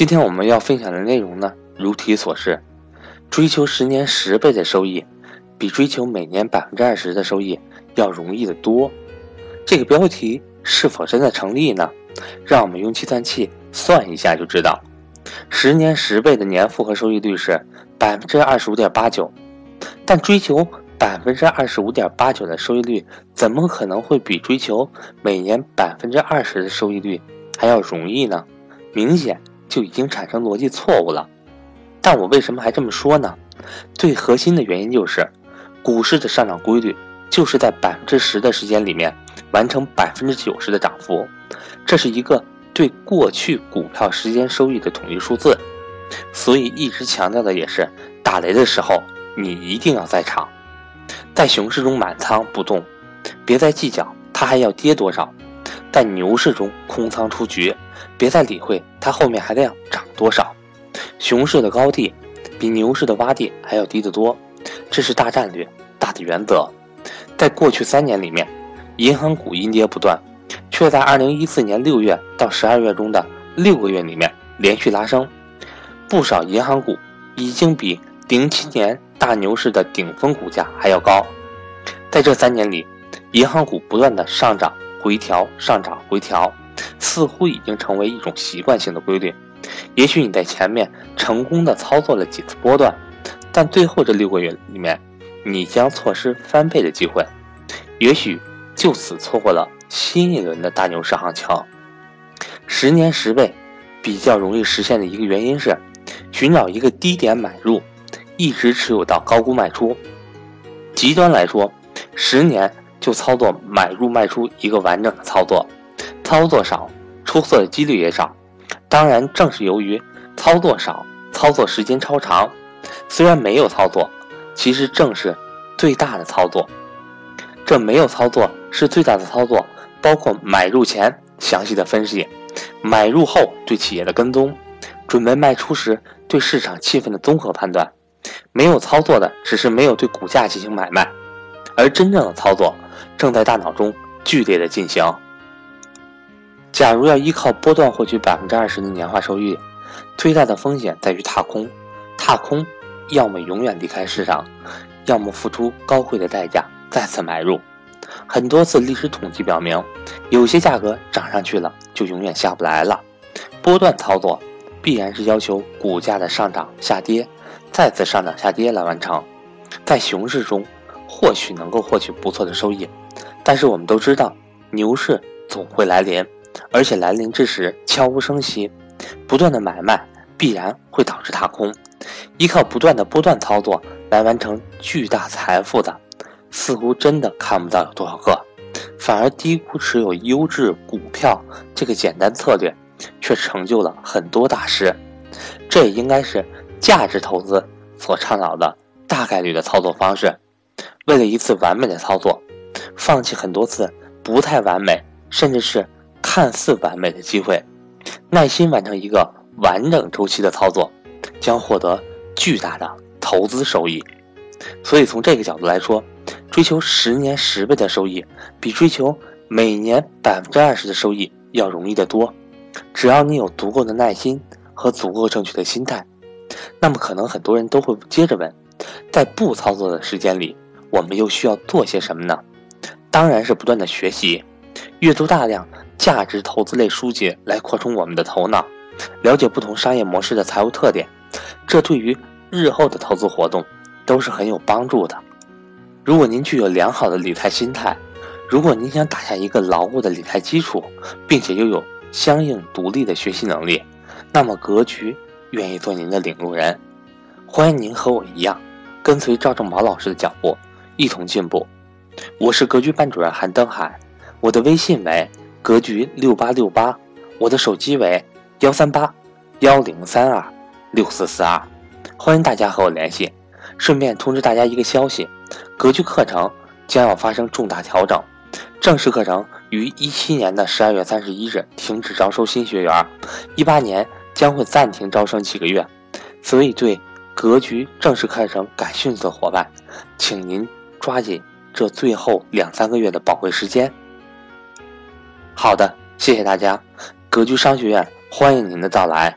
今天我们要分享的内容呢，如题所示，追求十年十倍的收益，比追求每年百分之二十的收益要容易得多。这个标题是否真的成立呢？让我们用计算器算一下就知道。十年十倍的年复合收益率是百分之二十五点八九，但追求百分之二十五点八九的收益率，怎么可能会比追求每年百分之二十的收益率还要容易呢？明显就已经产生逻辑错误了。但我为什么还这么说呢？最核心的原因就是，股市的上涨规律就是在百分之十的时间里面完成百分之九十的涨幅，这是一个。对过去股票时间收益的统一数字，所以一直强调的也是，打雷的时候你一定要在场，在熊市中满仓不动，别再计较它还要跌多少；在牛市中空仓出局，别再理会它后面还得要涨多少。熊市的高地比牛市的洼地还要低得多，这是大战略、大的原则。在过去三年里面，银行股阴跌不断。却在二零一四年六月到十二月中的六个月里面连续拉升，不少银行股已经比零七年大牛市的顶峰股价还要高。在这三年里，银行股不断的上涨、回调、上涨、回调，似乎已经成为一种习惯性的规律。也许你在前面成功的操作了几次波段，但最后这六个月里面，你将错失翻倍的机会，也许就此错过了。新一轮的大牛市行情，十年十倍比较容易实现的一个原因是，寻找一个低点买入，一直持有到高估卖出。极端来说，十年就操作买入卖出一个完整的操作，操作少，出错的几率也少。当然，正是由于操作少，操作时间超长，虽然没有操作，其实正是最大的操作。这没有操作是最大的操作。包括买入前详细的分析，买入后对企业的跟踪，准备卖出时对市场气氛的综合判断。没有操作的只是没有对股价进行买卖，而真正的操作正在大脑中剧烈的进行。假如要依靠波段获取百分之二十的年化收益，最大的风险在于踏空。踏空，要么永远离开市场，要么付出高贵的代价再次买入。很多次历史统计表明，有些价格涨上去了就永远下不来了。波段操作必然是要求股价的上涨、下跌，再次上涨、下跌来完成。在熊市中，或许能够获取不错的收益，但是我们都知道，牛市总会来临，而且来临之时悄无声息。不断的买卖必然会导致踏空，依靠不断的波段操作来完成巨大财富的。似乎真的看不到有多少个，反而低估持有优质股票这个简单策略，却成就了很多大师。这也应该是价值投资所倡导的大概率的操作方式。为了一次完美的操作，放弃很多次不太完美，甚至是看似完美的机会，耐心完成一个完整周期的操作，将获得巨大的投资收益。所以从这个角度来说，追求十年十倍的收益，比追求每年百分之二十的收益要容易得多。只要你有足够的耐心和足够正确的心态，那么可能很多人都会接着问：在不操作的时间里，我们又需要做些什么呢？当然是不断的学习，阅读大量价值投资类书籍来扩充我们的头脑，了解不同商业模式的财务特点，这对于日后的投资活动。都是很有帮助的。如果您具有良好的理财心态，如果您想打下一个牢固的理财基础，并且又有相应独立的学习能力，那么格局愿意做您的领路人。欢迎您和我一样，跟随赵正宝老师的脚步，一同进步。我是格局班主任韩登海，我的微信为格局六八六八，我的手机为幺三八幺零三二六四四二，欢迎大家和我联系。顺便通知大家一个消息，格局课程将要发生重大调整，正式课程于一七年的十二月三十一日停止招收新学员，一八年将会暂停招生几个月，所以对格局正式课程感兴趣的伙伴，请您抓紧这最后两三个月的宝贵时间。好的，谢谢大家，格局商学院欢迎您的到来。